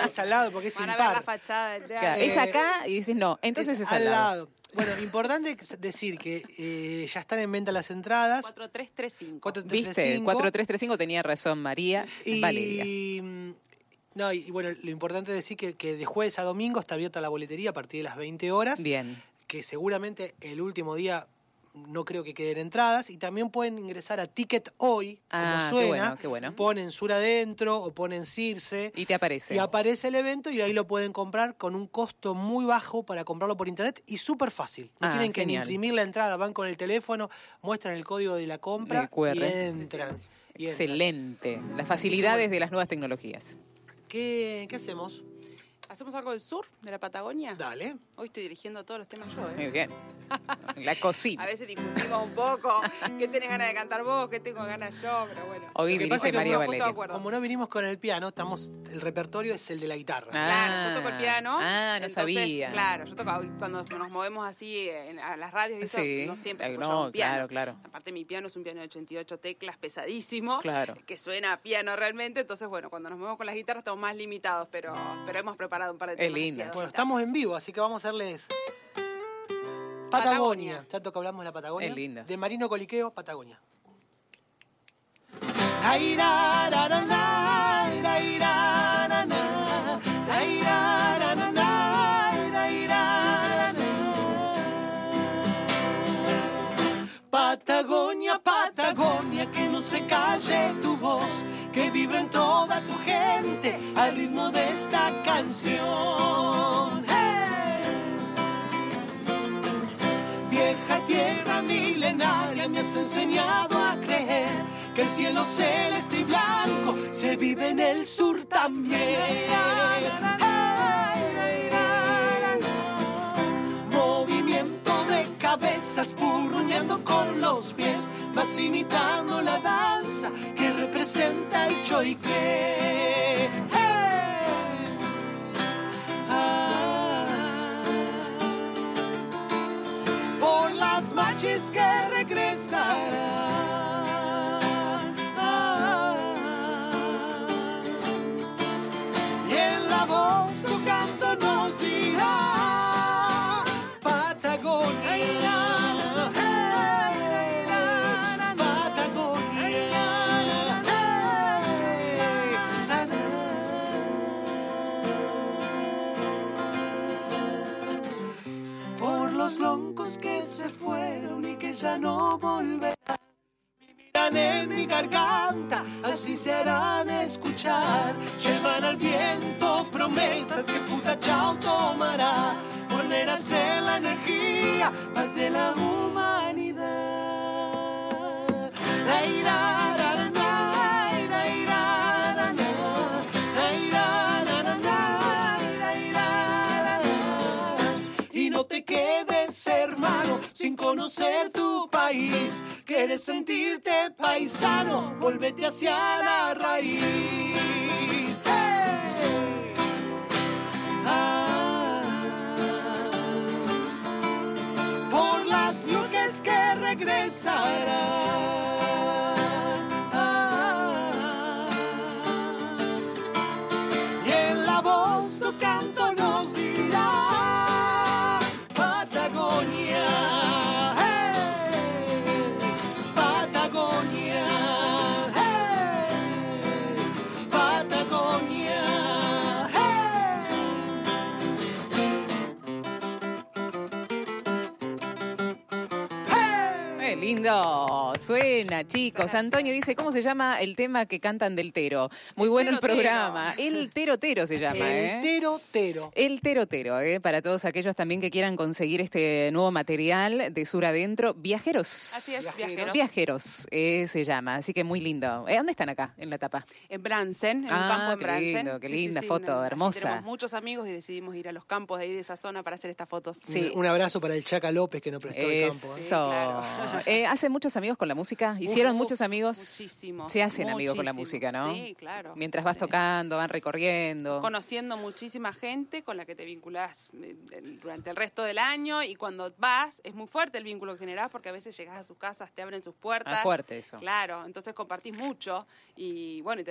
es al lado porque es Van impar. a ver la fachada es acá y dices no, entonces es, al lado. Bueno, importante decir que eh, ya están en venta las entradas. 4335. 4335. ¿Viste? 4335 tenía razón María y, Valeria. Mm, no, y, bueno, lo importante es decir que, que de jueves a domingo está abierta la boletería a partir de las 20 horas. Bien. Que seguramente el último día no creo que queden entradas. Y también pueden ingresar a Ticket Hoy, como ah, suena. Qué bueno, Ponen Sur Adentro o ponen Circe. Y te aparece. Y aparece el evento y ahí lo pueden comprar con un costo muy bajo para comprarlo por internet y súper fácil. No ah, tienen que imprimir la entrada, van con el teléfono, muestran el código de la compra y entran. Excelente. Las facilidades de las nuevas tecnologías. ¿Qué, qué hacemos? ¿Hacemos algo del sur, de la Patagonia? Dale. Hoy estoy dirigiendo todos los temas yo, ¿eh? Muy bien. La cocina. A veces discutimos un poco. ¿Qué tenés ganas de cantar vos? ¿Qué tengo ganas yo? Pero bueno. Hoy dirige María Valeria. Como no vinimos con el piano, estamos el repertorio es el de la guitarra. claro, yo toco el piano. Ah, no sabía. Claro, yo toco cuando nos movemos así en, a las radios y eso, no siempre no, un piano. Claro, claro. Aparte mi piano es un piano de 88 teclas pesadísimo, claro. que suena a piano realmente, entonces bueno, cuando nos movemos con las guitarras estamos más limitados, pero, pero hemos preparado un par de temas. Es lindo. Bueno, estamos en vivo, así que vamos a hacerles Patagonia. Ya toca hablamos de la Patagonia. Es lindo. De Marino Coliqueo, Patagonia. Patagonia, Patagonia, que no se calle tu voz, que vive en toda tu gente al ritmo de esta canción. Vieja tierra milenaria, me has enseñado a creer que el cielo celeste y blanco se vive en el sur también. Cabezas purruñando con los pies, vas imitando la danza que representa el choique. Ah. por las machis que regresarán. Que se fueron y que ya no volverán. Vivirán en mi garganta, así se harán escuchar. Llevan al viento promesas que puta chao tomará. Volver a ser la energía más de la sin conocer tu país. Quieres sentirte paisano, vuélvete hacia la raíz. Ah. por las nubes que regresarán. Suena, chicos. Antonio dice, ¿cómo se llama el tema que cantan del Tero? Muy bueno el programa. El Tero Tero se llama, ¿eh? El Tero Tero. El Tero Tero, ¿eh? Para todos aquellos también que quieran conseguir este nuevo material de Sur Adentro. Viajeros. Así es, Viajeros. Viajeros, eh, se llama. Así que muy lindo. ¿Eh? ¿Dónde están acá, en la tapa? En Bransen, en un ah, campo en Bransen. Lindo, qué linda foto, hermosa. Tenemos muchos amigos y decidimos ir a los campos de ahí de esa zona para hacer estas fotos. Sí. Un, abrazo para el Chaca López que nos prestó el campo. ¿eh? ¿Hacen muchos amigos con la música? ¿Hicieron muchos amigos? Muchísimos. Se hacen amigos con la música, ¿no? Sí, claro. Mientras vas tocando, van recorriendo. Conociendo muchísima gente con la que te vinculás eh, durante el resto del año y cuando vas es muy fuerte el vínculo que generás porque a veces llegas a sus casas, te abren sus puertas. Ah, fuerte eso. Claro, entonces compartís mucho y bueno,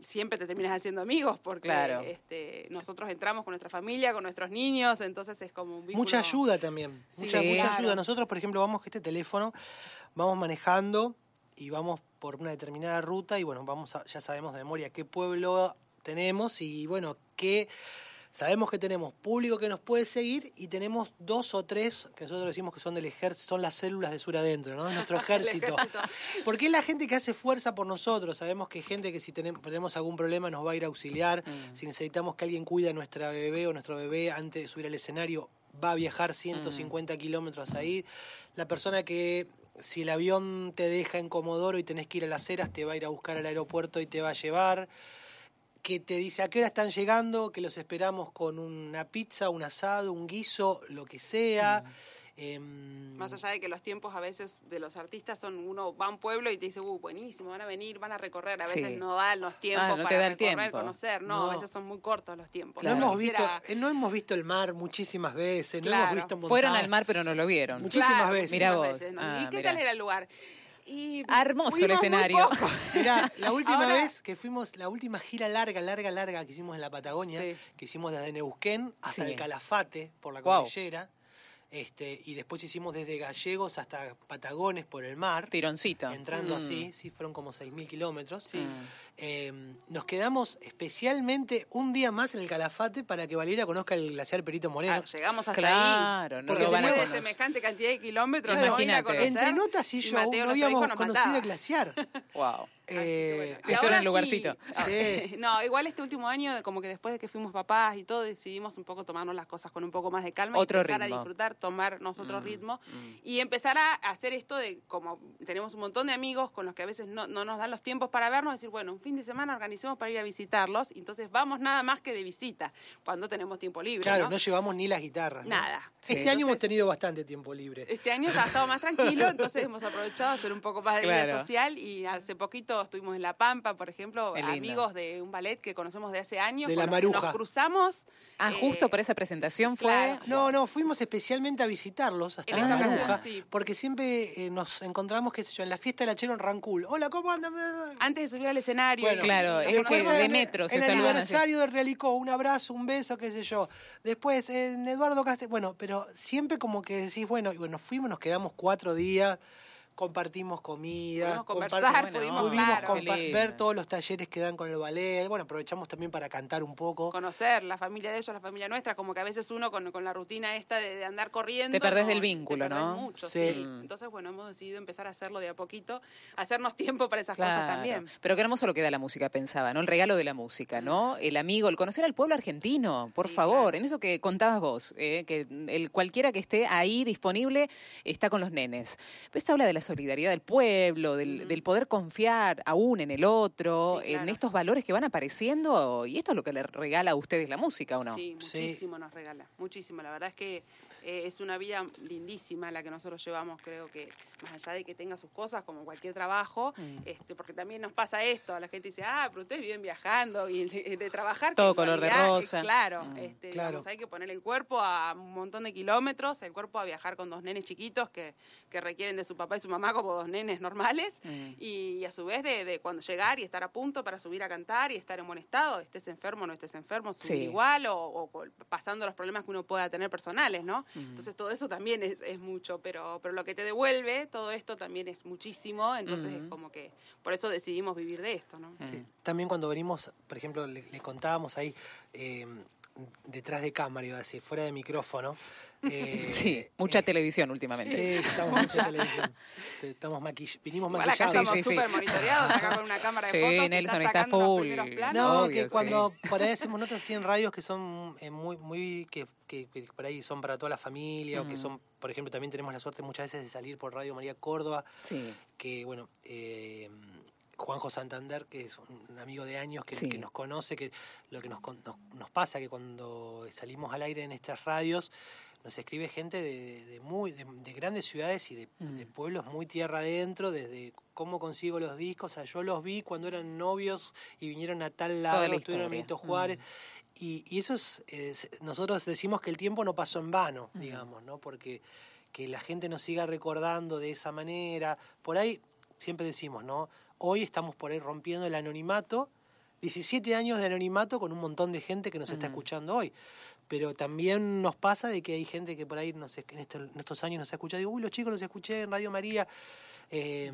siempre te terminas haciendo amigos porque este, nosotros entramos con nuestra familia, con nuestros niños, entonces es como un vínculo. Mucha ayuda también, mucha, mucha ayuda. Nosotros, por ejemplo, vamos que este teléfono vamos manejando y vamos por una determinada ruta y bueno, vamos ya sabemos de memoria qué pueblo tenemos y bueno, qué sabemos que tenemos público que nos puede seguir y tenemos dos o tres que nosotros decimos que son del ejército, son las células de sur adentro, ¿no? Nuestro ejército. Porque es la gente que hace fuerza por nosotros. Sabemos que gente que si tenemos, algún problema nos va a ir a auxiliar. Mm. Si necesitamos que alguien cuide a nuestra bebé o nuestro bebé antes de subir al escenario, va a viajar 150 mm. kilómetros ahí. La persona que si el avión te deja en Comodoro y tenés que ir a las Heras, te va a ir a buscar al aeropuerto y te va a llevar. que te dice a qué hora están llegando, que los esperamos con una pizza, un asado, un guiso, lo que sea. Mm. Em, Más allá de que los tiempos a veces de los artistas son, uno va a un pueblo y te dice, uh, buenísimo, van a venir, van a recorrer, a veces no dan los tiempos ah, para recorrer, conocer, no, a veces son muy cortos los tiempos. No, hemos visto, eh, no hemos visto el mar muchísimas veces, no hemos visto Fueron al mar pero no lo vieron. Muchísimas veces. Mira vos. Ah, ¿Y qué tal era el lugar? Y Hermoso el escenario. Mirá, la última vez que fuimos, la última gira larga, larga, larga que hicimos en la Patagonia, que hicimos desde Neuquén hasta el Calafate, por la cordillera. Este, y después hicimos desde Gallegos hasta Patagones por el mar. Tironcito. Entrando mm. así, sí, fueron como 6.000 kilómetros. Sí. Em, nos quedamos especialmente un día más en el Calafate para que Valeria conozca el glaciar Perito Moreno. llegamos hasta claro, ahí. No Porque después de semejante cantidad de kilómetros no a conocer. Entre notas y yo no habíamos conocido el glaciar. wow. Eh, eso era el lugarcito. Sí. no, igual este último año, como que después de que fuimos papás y todo, decidimos un poco tomarnos las cosas con un poco más de calma Otro y empezar a disfrutar, tomar nosotros mm, ritmo mm. y empezar a hacer esto de, como tenemos un montón de amigos con los que a veces no, no nos dan los tiempos para vernos, decir, bueno, un fin de semana organicemos para ir a visitarlos, y entonces vamos nada más que de visita, cuando tenemos tiempo libre. Claro, no, llevamos ni las guitarras. Nada. Este año hemos tenido bastante tiempo libre. Este año ha estado más tranquilo, entonces hemos aprovechado a hacer un poco más de vida social y hace poquito estuvimos en La Pampa, por ejemplo, amigos de un ballet que conocemos de hace años. De la Maruja. Nos cruzamos. Ah, justo por esa presentación fue. No, no, fuimos especialmente a visitarlos hasta la Maruja, porque siempre eh, nos encontramos, qué sé yo, en la fiesta de la Chero en Rancul. Hola, ¿cómo andan? Antes de subir al escenario. Claro, es que de metro se En el aniversario de Realicó, un abrazo, un beso, qué sé yo. Después en Eduardo Castel, bueno, pero siempre como que decís, bueno, y bueno, fuimos, nos quedamos cuatro días compartimos comida, pudimos conversar, pudimos ver todos los talleres que dan con el ballet, bueno, aprovechamos también para cantar un poco. Conocer la familia de ellos, la familia nuestra, como que a veces uno con, con la rutina esta de, andar corriendo... Te perdés del vínculo, ¿no? Mucho, sí. Entonces, bueno, hemos decidido empezar a hacerlo de a poquito, hacernos tiempo para esas cosas también. Pero qué hermoso lo que da la música, pensaba, ¿no? El regalo de la música, ¿no? El amigo, el conocer al pueblo argentino, por favor, en eso que contabas vos, eh, que el cualquiera que esté ahí disponible está con los nenes. Pero esto habla de la solidaridad del pueblo, del, poder confiar aún en el otro, en estos valores que van apareciendo, y esto es lo que le regala a ustedes la música, ¿o no? Sí, muchísimo nos regala, muchísimo. La verdad es que eh, es una vida lindísima la que nosotros llevamos, creo que más allá de que tenga sus cosas como cualquier trabajo, mm. este, porque también nos pasa esto, la gente dice, ah, pero ustedes viven viajando y de, trabajar. Todo color de rosa. claro, mm. este, claro. hay que poner el cuerpo a un montón de kilómetros, el cuerpo a viajar con dos nenes chiquitos que, que requieren de su papá y su mamá como dos nenes normales, mm. y, a su vez de, cuando llegar y estar a punto para subir a cantar y estar en buen estado, estés enfermo o no estés enfermo, subir igual o, o pasando los problemas que uno pueda tener personales, ¿no? Entonces todo eso también es, es, mucho, pero, pero lo que te devuelve, todo esto también es muchísimo, entonces es como que por eso decidimos vivir de esto, ¿no? También cuando venimos, por ejemplo, le, contábamos ahí eh, detrás de cámara, iba a decir, fuera de micrófono, eh, sí, mucha eh, televisión últimamente. Sí, estamos mucha televisión. Estamos maquill vinimos maquillados. Acá estamos súper monitoreados, acá con una cámara de sí, Nelson está, full. No, que cuando por ahí hacemos notas así en radios que son eh, muy, muy que, que, por ahí son para toda la familia, o que son, por ejemplo, también tenemos la suerte muchas veces de salir por Radio María Córdoba, sí. que bueno, eh, Juanjo Santander, que es un amigo de años que, que nos conoce, que lo que nos, nos, nos, pasa que cuando salimos al aire en estas radios, nos escribe gente de, muy de, grandes ciudades y mm. de, pueblos muy tierra adentro, desde cómo consigo los discos, o sea, yo los vi cuando eran novios y vinieron a tal lado, estuvieron a Benito Juárez. Mm. Y, y, eso es, nosotros decimos que el tiempo no pasó en vano, mm. digamos, ¿no? Porque que la gente nos siga recordando de esa manera. Por ahí siempre decimos, ¿no? Hoy estamos por ahí rompiendo el anonimato, 17 años de anonimato con un montón de gente que nos está escuchando hoy. Pero también nos pasa de que hay gente que por ahí no sé, en, estos años nos ha escuchado. Digo, uy, los chicos los escuché en Radio María. Eh,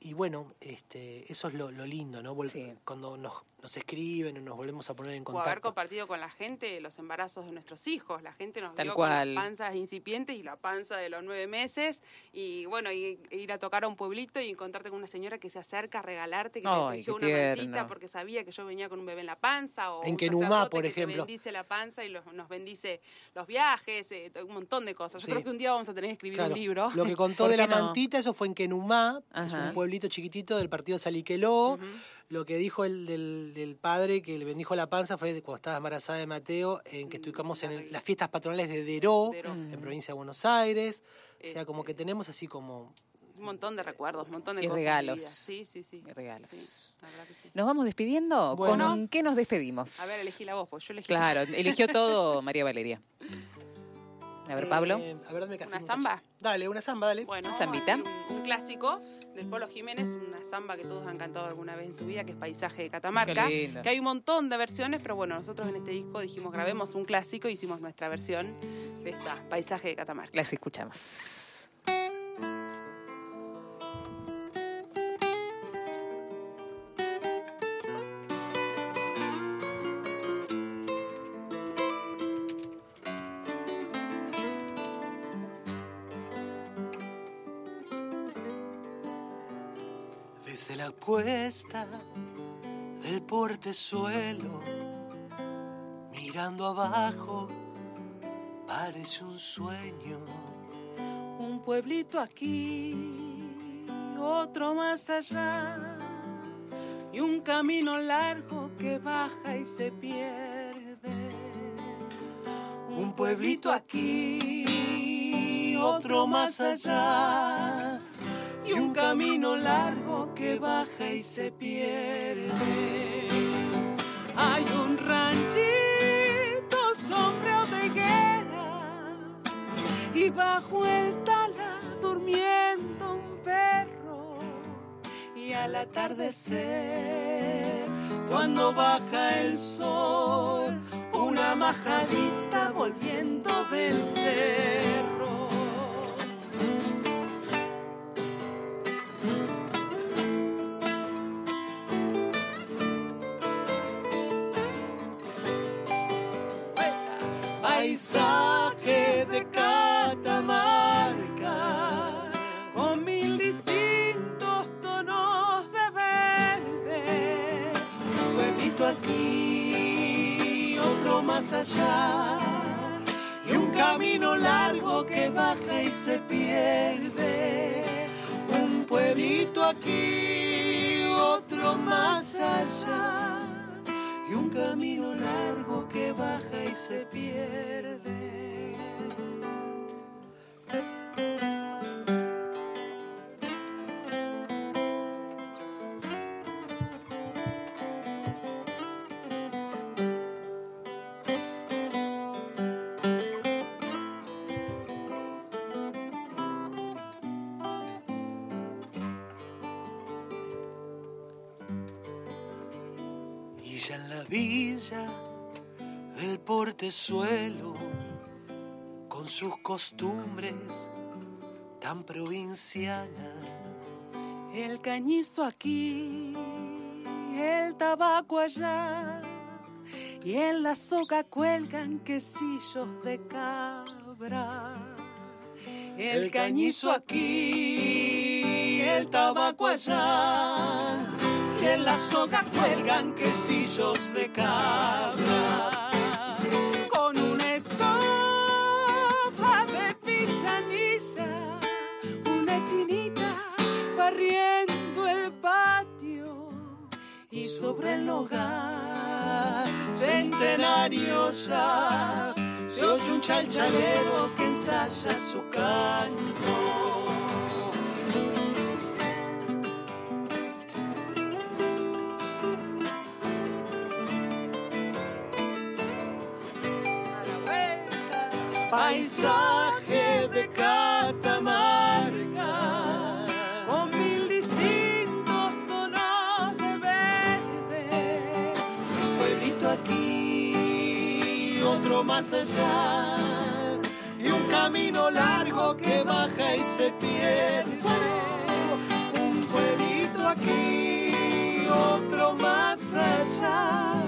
y bueno, este, eso es lo, lindo, ¿no? Cuando nos, nos escriben o nos volvemos a poner en contacto. O haber compartido con la gente los embarazos de nuestros hijos. La gente nos vio con las panzas incipientes y la panza de los nueve meses. Y bueno, y, ir a tocar a un pueblito y encontrarte con una señora que se acerca a regalarte, que te pidió una mantita porque sabía que yo venía con un bebé en la panza. O en Kenumá, por ejemplo. Que bendice la panza y nos bendice los viajes, eh, un montón de cosas. Yo creo que un día vamos a tener que escribir un libro. Lo que contó de la mantita, eso fue en Kenumá, es un pueblito chiquitito del partido Saliqueló lo que dijo el del, padre que le bendijo la panza fue cuando estaba embarazada de Mateo, en que estuvimos en las fiestas patronales de Deró, en provincia de Buenos Aires. O sea, como que tenemos así como un montón de recuerdos, un montón de y cosas. regalos. Sí, sí, sí. Y regalos. ¿Nos vamos despidiendo? ¿Con qué nos despedimos? A ver, elegí la voz, pues yo elegí. Claro, eligió todo María Valeria. A ver, Pablo. Eh, a ver, ¿Una samba? Dale, una samba, dale. Bueno, ¿Zambita? Un, clásico del Polo Jiménez, una samba que todos han cantado alguna vez en su vida, que es Paisaje de Catamarca. Que hay un montón de versiones, pero bueno, nosotros en este disco dijimos grabemos un clásico y hicimos nuestra versión de esta Paisaje de Catamarca. Las escuchamos. Portezuelo, mirando abajo, parece un sueño. Un pueblito aquí, otro más allá, y un camino largo que baja y se pierde. Un pueblito aquí, otro más allá y un camino largo que baja y se pierde. Hay un ranchito sombra de higuera y bajo el tala durmiendo un perro y al atardecer cuando baja el sol una majadita volviendo del cerro paisaje de Catamarca, con mil distintos tonos de verde. Un pueblito aquí, otro más allá, y un camino largo que baja y se pierde. Un pueblito aquí, otro más allá camino largo que baja y se pierde. En la villa del portezuelo, con sus costumbres tan provincianas. El cañizo aquí, el tabaco allá, y en la soga cuelgan quesillos de cabra. El cañizo aquí, el tabaco allá y en la soga cuelgan quesillos de cabra. Con una estofa de pichanilla, una chinita barriendo el patio y sobre el hogar centenario ya se oye un chalchalero que ensaya su canto. Paisaje de Catamarca, con mil distintos tonos de verde. Un pueblito aquí, otro más allá, y un camino largo que baja y se pierde. Un pueblito aquí, otro más allá,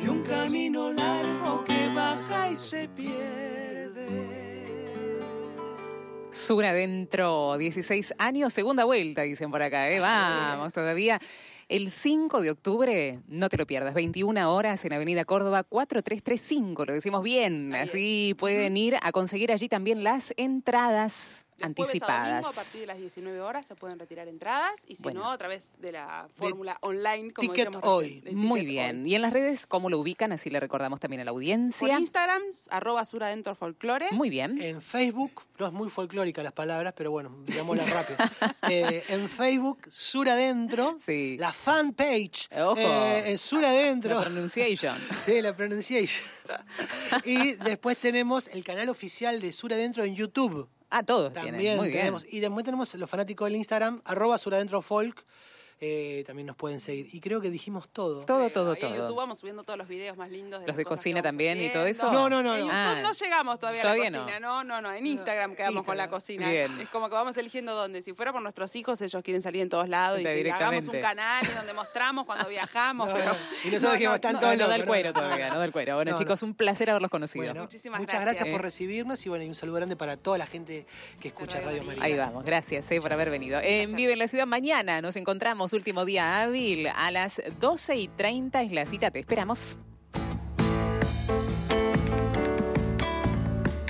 y un camino largo que baja y se pierde. Sur adentro, 16 años, segunda vuelta, dicen por acá, ¿eh? Vamos, todavía. El 5 de octubre, no te lo pierdas, 21 horas en Avenida Córdoba 4335, lo decimos bien, así pueden ir a conseguir allí también las entradas anticipadas. A, partir de las 19 horas se pueden retirar entradas y si no, a través de la fórmula online. Como ticket hoy. Muy bien. Y en las redes, ¿cómo lo ubican? Así le recordamos también a la audiencia. Por Instagram, arroba suradentro folclore. Muy bien. En Facebook, no es muy folclórica las palabras, pero bueno, digámoslas rápido. Eh, en Facebook, Suradentro. Sí. La fanpage. Ojo. Eh, Suradentro. La pronunciation. sí, la pronunciation. y después tenemos el canal oficial de Suradentro en YouTube. Ah, todos También Muy tenemos. Y después tenemos los fanáticos del Instagram, arroba suradentrofolk. Eh, también nos pueden seguir. Y creo que dijimos todo. Todo, todo, todo. En YouTube vamos subiendo todos los videos más lindos. De los de cocina también y todo eso. No, no, no. En YouTube ah. no llegamos todavía, a la cocina. No. no, no, En Instagram quedamos con la cocina. Es como que vamos eligiendo dónde. Si fuera por nuestros hijos, ellos quieren salir en todos lados. Y si hagamos un canal donde mostramos cuando viajamos. pero, y nosotros dijimos tanto. No, no, del cuero todavía, no del cuero. Bueno, chicos, un placer haberlos conocido. Muchísimas muchas gracias. por recibirnos y bueno, y un saludo grande para toda la gente que escucha Radio María. Ahí vamos, gracias eh, por haber venido. En Vive en la Ciudad mañana nos encontramos, último día a las 12 y 30 es la cita. Te esperamos.